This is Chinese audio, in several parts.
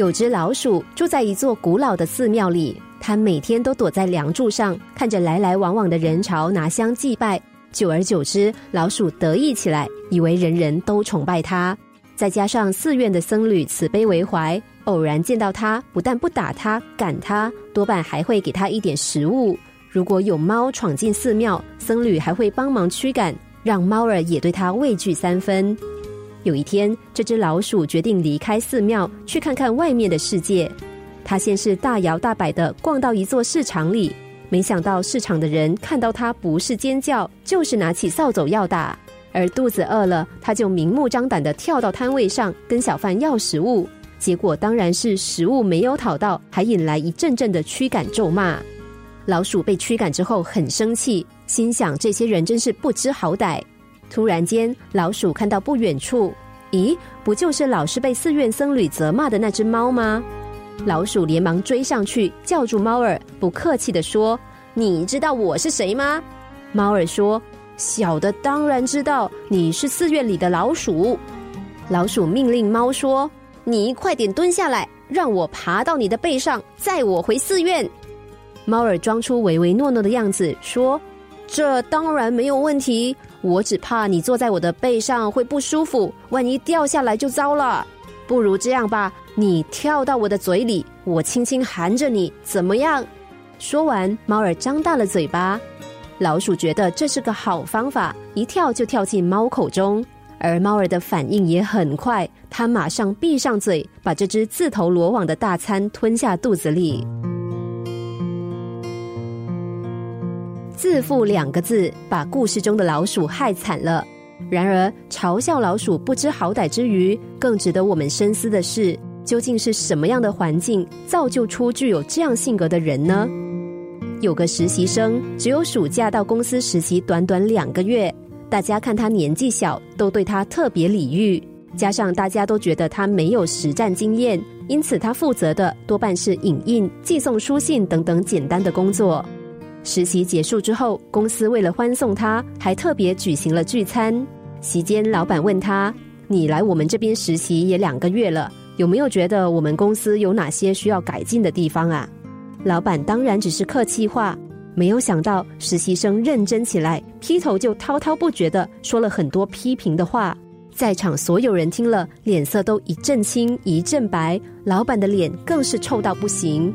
有只老鼠住在一座古老的寺庙里，它每天都躲在梁柱上，看着来来往往的人潮拿香祭拜。久而久之，老鼠得意起来，以为人人都崇拜它。再加上寺院的僧侣慈悲为怀，偶然见到它，不但不打它、赶它，多半还会给它一点食物。如果有猫闯进寺庙，僧侣还会帮忙驱赶，让猫儿也对它畏惧三分。有一天，这只老鼠决定离开寺庙，去看看外面的世界。它先是大摇大摆的逛到一座市场里。没想到市场的人看到它不是尖叫，就是拿起扫帚要打。而肚子饿了，它就明目张胆的跳到摊位上跟小贩要食物。结果当然是食物没有讨到，还引来一阵阵的驱赶咒骂。老鼠被驱赶之后很生气，心想这些人真是不知好歹。突然间，老鼠看到不远处，咦，不就是老是被寺院僧侣责骂的那只猫吗？老鼠连忙追上去，叫住猫儿，不客气的说：“你知道我是谁吗？”猫儿说：“小的当然知道，你是寺院里的老鼠。”老鼠命令猫说：“你快点蹲下来，让我爬到你的背上，载我回寺院。”猫儿装出唯唯诺诺的样子，说：“这当然没有问题，我只怕你坐在我的背上会不舒服，万一掉下来就糟了。不如这样吧。”你跳到我的嘴里，我轻轻含着你，怎么样？说完，猫儿张大了嘴巴。老鼠觉得这是个好方法，一跳就跳进猫口中。而猫儿的反应也很快，它马上闭上嘴，把这只自投罗网的大餐吞下肚子里。自负两个字，把故事中的老鼠害惨了。然而，嘲笑老鼠不知好歹之余，更值得我们深思的是。究竟是什么样的环境造就出具有这样性格的人呢？有个实习生，只有暑假到公司实习短短两个月，大家看他年纪小，都对他特别礼遇。加上大家都觉得他没有实战经验，因此他负责的多半是影印、寄送书信等等简单的工作。实习结束之后，公司为了欢送他，还特别举行了聚餐。席间，老板问他：“你来我们这边实习也两个月了。”有没有觉得我们公司有哪些需要改进的地方啊？老板当然只是客气话，没有想到实习生认真起来，劈头就滔滔不绝的说了很多批评的话。在场所有人听了，脸色都一阵青一阵白，老板的脸更是臭到不行。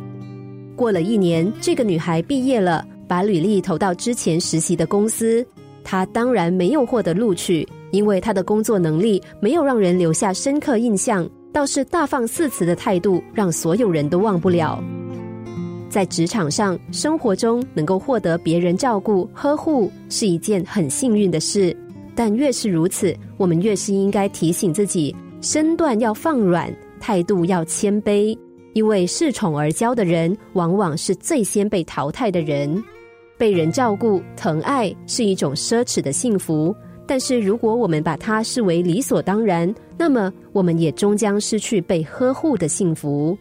过了一年，这个女孩毕业了，把履历投到之前实习的公司，他当然没有获得录取，因为他的工作能力没有让人留下深刻印象。倒是大放肆词的态度，让所有人都忘不了。在职场上、生活中，能够获得别人照顾、呵护，是一件很幸运的事。但越是如此，我们越是应该提醒自己，身段要放软，态度要谦卑。因为恃宠而骄的人，往往是最先被淘汰的人。被人照顾、疼爱是一种奢侈的幸福。但是，如果我们把它视为理所当然，那么我们也终将失去被呵护的幸福。